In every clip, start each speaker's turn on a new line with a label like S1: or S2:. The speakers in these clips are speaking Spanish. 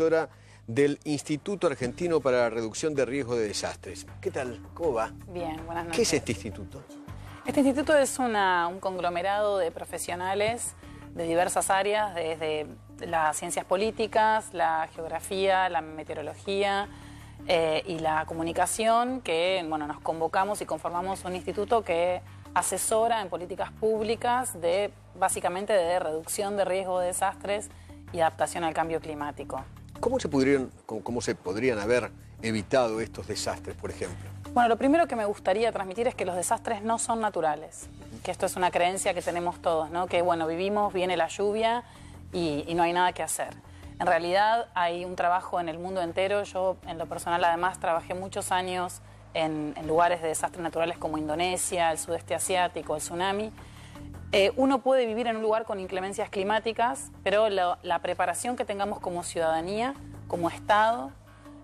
S1: directora del Instituto Argentino para la Reducción de Riesgo de Desastres. ¿Qué tal? ¿Cómo va?
S2: Bien, buenas noches.
S1: ¿Qué es este instituto?
S2: Este instituto es una- un conglomerado de profesionales de diversas áreas, desde las ciencias políticas, la geografía, la meteorología eh, y la comunicación, que bueno, nos convocamos y conformamos un instituto que asesora en políticas públicas de básicamente de reducción de riesgo de desastres y adaptación al cambio climático.
S1: ¿Cómo se, podrían, cómo, cómo se podrían haber evitado estos desastres, por ejemplo?
S2: Bueno, lo primero que me gustaría transmitir es que los desastres no son naturales, que esto es una creencia que tenemos todos, ¿no? Que bueno, vivimos, viene la lluvia y, y no hay nada que hacer. En realidad hay un trabajo en el mundo entero. Yo, en lo personal, además, trabajé muchos años en, en lugares de desastres naturales como Indonesia, el sudeste asiático, el tsunami. Eh, uno puede vivir en un lugar con inclemencias climáticas, pero la preparación que tengamos como ciudadanía, como Estado,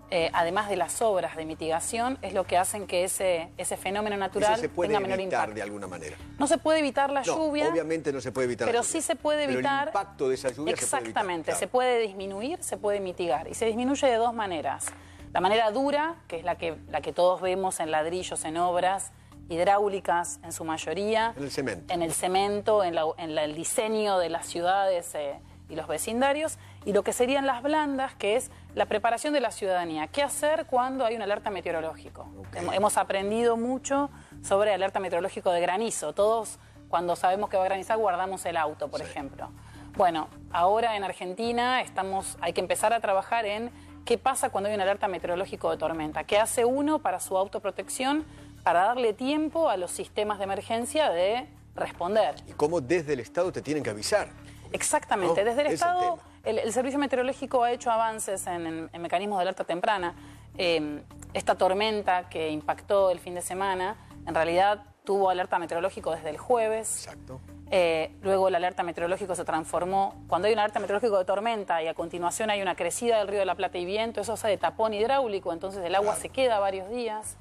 S2: eh, además de las obras de mitigación, es lo que hacen que ese, ese fenómeno natural
S1: Eso se puede
S2: tenga menor
S1: evitar
S2: impacto.
S1: de alguna manera.
S2: No se puede evitar la
S1: No,
S2: lluvia.
S1: obviamente no se puede evitar la
S2: Pero
S1: lluvia.
S2: sí se puede
S1: Pero
S2: evitar.
S1: el impacto de esa lluvia se puede evitar,
S2: Exactamente.
S1: claro.
S2: Se puede disminuir, se puede mitigar. Y se disminuye de dos maneras. La manera dura, que es la que, la que todos vemos en ladrillos, en obras hidráulicas en su mayoría.
S1: En el cemento.
S2: En el cemento, en, la- en la- el diseño de las ciudades eh, y los vecindarios. Y lo que serían las blandas, que es la preparación de la ciudadanía. ¿Qué hacer cuando hay una alerta meteorológico? Hem- Hemos aprendido mucho sobre alerta meteorológico de granizo. Todos, cuando sabemos que va a granizar, guardamos el auto, por
S1: Sí.
S2: ejemplo. Bueno, ahora en Argentina estamos, hay que empezar a trabajar en qué pasa cuando hay una alerta meteorológico de tormenta. ¿Qué hace uno para su autoprotección, para darle tiempo a los sistemas de emergencia de responder?
S1: Y cómo desde el Estado te tienen que avisar.
S2: Exactamente.
S1: ¿No?
S2: Desde el
S1: es
S2: Estado, el, el Servicio Meteorológico ha hecho avances en, en- en mecanismos de alerta temprana. Eh, esta tormenta que impactó el fin de semana, en realidad tuvo alerta meteorológico desde el jueves.
S1: Exacto.
S2: Eh, luego el alerta meteorológico se transformó, cuando hay un alerta meteorológico de tormenta y a continuación hay una crecida del río de la Plata y viento, eso hace de tapón hidráulico, entonces el agua se queda varios días.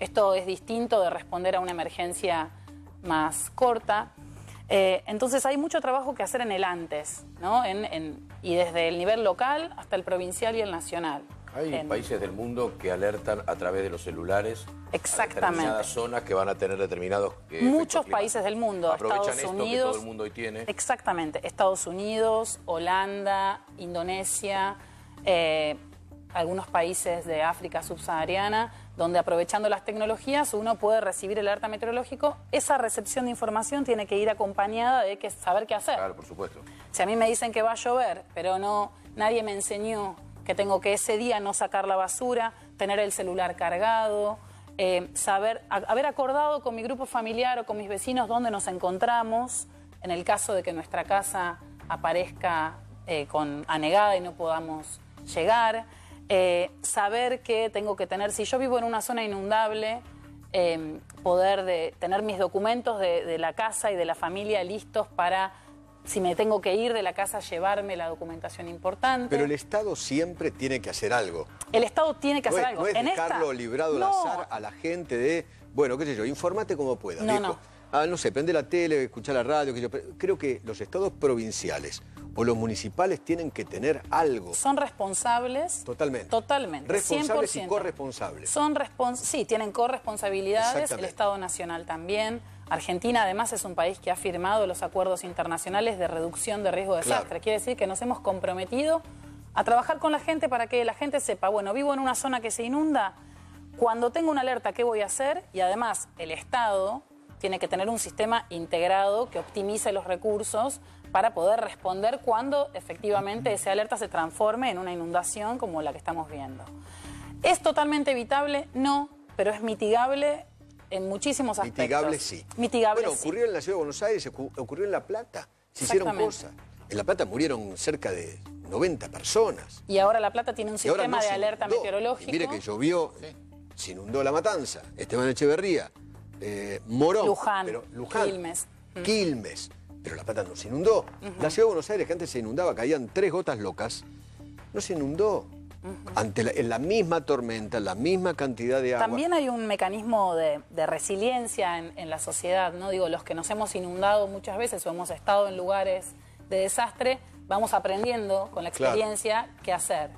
S2: Esto es distinto de responder a una emergencia más corta. Eh, entonces hay mucho trabajo que hacer en el antes, ¿no? En- en- y desde el nivel local hasta el provincial y el nacional.
S3: Hay
S2: En-
S3: países del mundo que alertan a través de los celulares
S2: Exactamente.
S3: a determinadas zonas que van a tener determinados eh,
S2: Muchos países del mundo,
S3: Aprovechan
S2: Estados
S3: esto
S2: Unidos.
S3: que todo el mundo hoy tiene.
S2: Exactamente, Estados Unidos, Holanda, Indonesia, eh, algunos países de África subsahariana, donde aprovechando las tecnologías uno puede recibir el alerta meteorológico. Esa recepción de información tiene que ir acompañada de que saber qué hacer.
S3: Claro, por supuesto.
S2: Si a mí me dicen que va a llover, pero no, nadie me enseñó que tengo que ese día no sacar la basura, tener el celular cargado, eh, saber, a- haber acordado con mi grupo familiar o con mis vecinos dónde nos encontramos, en el caso de que nuestra casa aparezca eh, con anegada y no podamos llegar, eh, saber que tengo que tener, si yo vivo en una zona inundable, eh, poder de, tener mis documentos de, de la casa y de la familia listos para, si me tengo que ir de la casa, llevarme la documentación importante.
S1: Pero el Estado siempre tiene que hacer algo.
S2: El Estado tiene que
S1: no
S2: hacer
S1: es,
S2: algo.
S1: no es
S2: en
S1: dejarlo
S2: esta,
S1: librado
S2: no,
S1: al azar a la gente de, bueno, qué sé yo, infórmate como puedas.
S2: No,
S1: viejo.
S2: no.
S1: Ah, no sé, prende la tele, escucha la radio, sé yo. Creo que los estados provinciales o los municipales tienen que tener algo.
S2: Son responsables.
S1: Totalmente.
S2: Totalmente.
S1: Responsables y
S2: 100%.
S1: corresponsables.
S2: Son respons sí, tienen corresponsabilidades. El. Estado Nacional también. Argentina, además, es un país que ha firmado los acuerdos internacionales de reducción de riesgo de
S1: Claro.
S2: desastre. Quiere decir que nos hemos comprometido a trabajar con la gente para que la gente sepa, bueno, vivo en una zona que se inunda, cuando tengo una alerta, ¿qué voy a hacer? Y además, el Estado tiene que tener un sistema integrado que optimice los recursos para poder responder cuando efectivamente esa alerta se transforme en una inundación como la que estamos viendo. ¿Es totalmente evitable? No, pero es mitigable en muchísimos aspectos.
S1: Mitigable sí.
S2: Mitigable
S1: Bueno,
S2: sí.
S1: ocurrió en la ciudad de Buenos Aires, ocu- ocurrió en La Plata. Se hicieron cosas. En La Plata murieron cerca de 90 personas.
S2: Y ahora La Plata tiene un
S1: Y
S2: sistema
S1: no
S2: de alerta.
S1: Y mire que llovió, se inundó La Matanza, Esteban Echeverría, eh, Morón.
S2: Luján,
S1: pero, Luján,
S2: Quilmes. Mm.
S1: Quilmes. Pero La Plata no se inundó. La ciudad de Buenos Aires, que antes se inundaba, caían tres gotas locas, no se inundó. Ante la, en la misma tormenta, la misma cantidad de agua.
S2: También hay un mecanismo de, de resiliencia en, en la sociedad, ¿no? Digo, los que nos hemos inundado muchas veces o hemos estado en lugares de desastre, vamos aprendiendo con la
S1: Claro.
S2: experiencia qué hacer.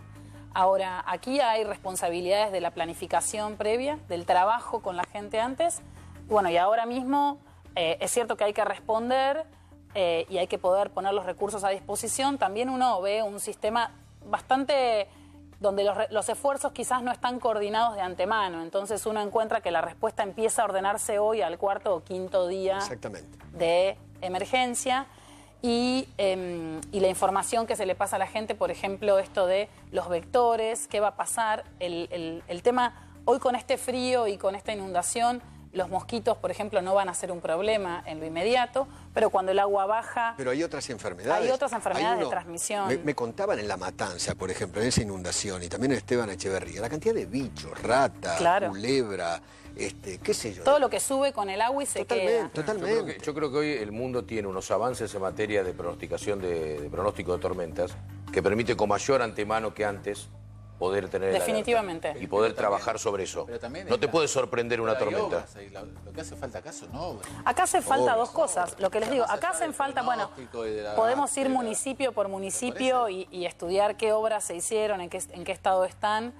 S2: Ahora, aquí hay responsabilidades de la planificación previa, del trabajo con la gente antes. Bueno, y ahora mismo eh, es cierto que hay que responder eh, y hay que poder poner los recursos a disposición. También uno ve un sistema bastante donde los, los esfuerzos quizás no están coordinados de antemano. Entonces uno encuentra que la respuesta empieza a ordenarse hoy al cuarto o quinto día
S1: Exactamente.
S2: de emergencia y, em, y la información que se le pasa a la gente, por ejemplo, esto de los vectores, qué va a pasar, el, el- el tema, hoy con este frío y con esta inundación, los mosquitos, por ejemplo, no van a ser un problema en lo inmediato, pero cuando el agua baja,
S1: Pero hay otras enfermedades.
S2: Hay otras enfermedades de
S1: uno-
S2: transmisión.
S1: Me, me contaban en La Matanza, por ejemplo, en esa inundación, y también en Esteban Echeverría, la cantidad de bichos, rata,
S2: Claro.
S1: culebra, este, qué sé yo.
S2: todo lo que sube con el agua y se
S1: Totalmente,
S2: queda.
S3: Yo creo,
S1: totalmente.
S3: que, yo creo que hoy el mundo tiene unos avances en materia de pronosticación de, de pronóstico de tormentas que permite con mayor antemano que antes poder tener
S2: Definitivamente.
S3: y poder
S4: Pero también-
S3: trabajar sobre eso.
S4: pero también
S3: No te
S4: la-
S3: puede sorprender una tormenta.
S4: obras ahí, la- lo que hace falta acá son obras.
S2: Acá hace falta
S1: Obras,
S2: dos cosas. Lo que les digo, acá hacen falta, bueno, podemos ir municipio por municipio y, y estudiar qué obras se hicieron, en qué, en qué estado están.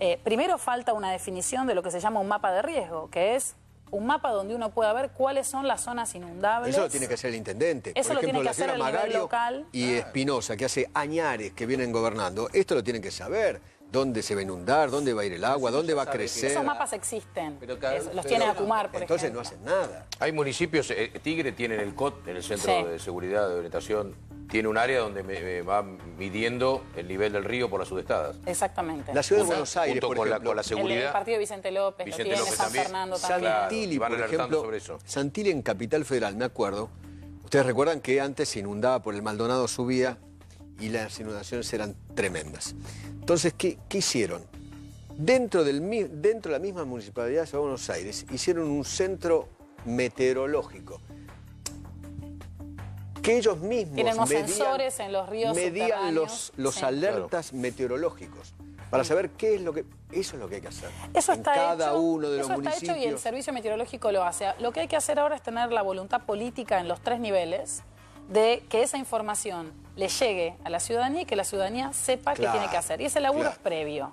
S2: Eh, primero falta una definición de lo que se llama un mapa de riesgo, que es un mapa donde uno pueda ver cuáles son las zonas inundables.
S1: Eso lo tiene que hacer el intendente.
S2: Eso
S1: Por
S2: lo tiene que
S1: la
S2: hacer el nivel
S1: Magario
S2: local.
S1: y Espinosa, que hace añares que vienen gobernando, esto lo tienen que saber. ¿Dónde se va a inundar? ¿Dónde va a ir el agua? ¿Dónde va a crecer?
S2: Esos mapas existen.
S4: Pero cada-
S2: Es- los tiene Acumar, por
S1: Entonces
S2: ejemplo.
S1: no hacen nada.
S3: Hay municipios, eh, Tigre tiene en el COT, en el Centro
S2: Sí.
S3: de Seguridad de Orientación, tiene un área donde me, me va midiendo el nivel del río por las sudestadas.
S2: Exactamente.
S1: La ciudad de Buenos Aires,
S3: junto
S1: por
S3: con, la,
S1: ejemplo,
S3: con la seguridad.
S2: el partido de Vicente López,
S3: Vicente
S2: lo tiene
S3: López
S2: San
S3: también.
S2: Fernando también.
S1: Santilli,
S3: Van
S1: por ejemplo,
S3: sobre eso.
S1: Santilli en Capital Federal, me acuerdo. Ustedes recuerdan que antes se inundaba por el Maldonado subía y las inundaciones eran tremendas. Entonces, ¿qué, qué hicieron? Dentro, del, mi- dentro de la misma municipalidad de Buenos Aires hicieron un centro meteorológico que ellos mismos
S2: Tienen unos
S1: medían-
S2: sensores en los ríos
S1: medían los, los
S2: Sí.
S1: alertas meteorológicos para saber qué es lo que eso es lo que hay que hacer
S2: Eso
S1: en
S2: está
S1: cada
S2: hecho,
S1: uno de los
S2: eso está
S1: municipios
S2: hecho y el servicio meteorológico lo hace. Lo que hay que hacer ahora es tener la voluntad política en los tres niveles de que esa información le llegue a la ciudadanía y que la ciudadanía sepa qué tiene que hacer. Y ese laburo
S1: claro.
S2: es previo.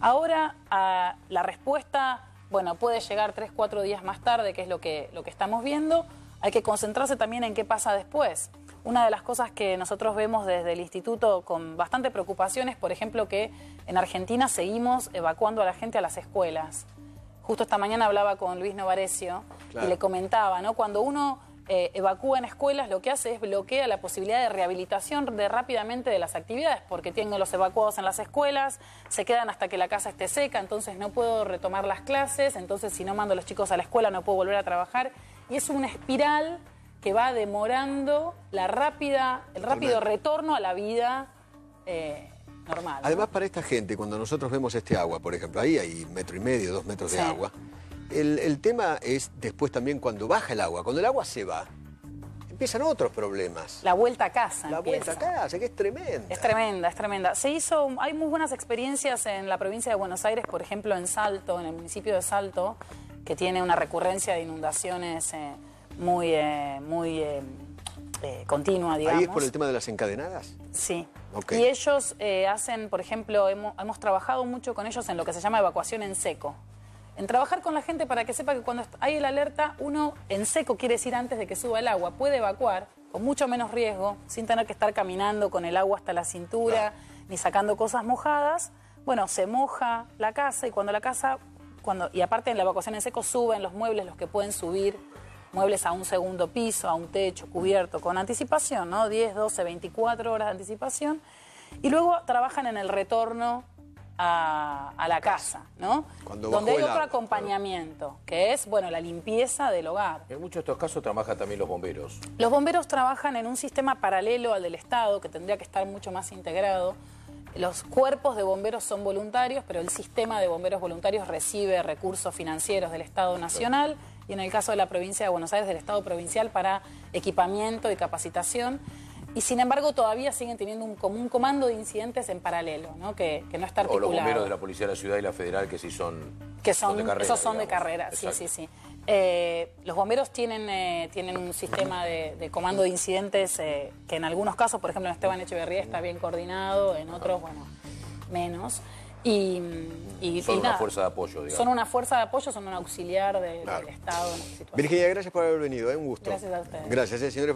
S2: Ahora, a la respuesta, bueno, puede llegar tres, cuatro días más tarde, que es lo que, lo que estamos viendo. Hay que concentrarse también en qué pasa después. Una de las cosas que nosotros vemos desde el instituto con bastante preocupación es, por ejemplo, que en Argentina seguimos evacuando a la gente a las escuelas. Justo esta mañana hablaba con Luis Novarecio
S1: Claro.
S2: y le comentaba, ¿no? Cuando uno eh, evacúa en escuelas, lo que hace es bloquea la posibilidad de rehabilitación de rápidamente de las actividades, porque tienen los evacuados en las escuelas, se quedan hasta que la casa esté seca, entonces no puedo retomar las clases, entonces si no mando a los chicos a la escuela no puedo volver a trabajar. Y es una espiral que va demorando la rápida, el rápido retorno a la vida eh, normal. ¿no?
S1: Además, para esta gente, cuando nosotros vemos este agua, por ejemplo, ahí hay metro y medio, dos metros de agua, el, el tema es después también cuando baja el agua. Cuando el agua se va, empiezan otros problemas.
S2: la vuelta a casa.
S1: La
S2: empieza.
S1: vuelta a casa, que es tremenda.
S2: Es tremenda, es tremenda. Se hizo, hay muy buenas experiencias en la provincia de Buenos Aires, por ejemplo en Salto, en el municipio de Salto, que tiene una recurrencia de inundaciones eh, muy, eh, muy eh, eh, continua, digamos.
S1: Ahí es por el tema de las encadenadas.
S2: Sí. Y ellos eh, hacen, por ejemplo, hemos, hemos trabajado mucho con ellos en lo que se llama evacuación en seco. En trabajar con la gente para que sepa que cuando hay el alerta, uno en seco quiere decir antes de que suba el agua, puede evacuar con mucho menos riesgo, sin tener que estar caminando con el agua hasta la cintura, ni sacando cosas mojadas. Bueno, se moja la casa y cuando la casa, cuando, y aparte en la evacuación en seco suben los muebles, los que pueden subir, muebles a un segundo piso, a un techo cubierto, con anticipación, ¿no? 10, 12, 24 horas de anticipación. Y luego trabajan en el retorno a, a la casa, ¿no?
S1: Cuando
S2: Donde hay otro acompañamiento, que es, bueno, la limpieza del hogar.
S3: En muchos de estos casos trabajan también los bomberos.
S2: Los bomberos trabajan en un sistema paralelo al del Estado, que tendría que estar mucho más integrado. Los cuerpos de bomberos son voluntarios, pero el sistema de bomberos voluntarios recibe recursos financieros del Estado Nacional y en el caso de la provincia de Buenos Aires del Estado Provincial para equipamiento y capacitación. Y sin embargo todavía siguen teniendo un, como un comando de incidentes en paralelo, ¿no? Que, que no está
S3: O
S2: articulado.
S3: los bomberos de la Policía de la Ciudad y la Federal que sí son,
S2: Que son,
S3: de carrera.
S2: esos son de carrera, sí,
S3: Exacto.
S2: sí, sí. Eh, los bomberos tienen, eh, tienen un sistema de, de comando de incidentes eh, que en algunos casos, por ejemplo en Esteban Echeverría está bien coordinado, en otros, bueno, menos. Y, y-
S3: Son
S2: y
S3: una
S2: nada.
S3: fuerza de apoyo, digamos.
S2: Son una fuerza de apoyo, son un auxiliar de-
S1: Claro.
S2: del Estado en.
S1: Virginia, gracias por haber venido, ¿eh? un gusto.
S2: Gracias a ustedes.
S1: Gracias, señores.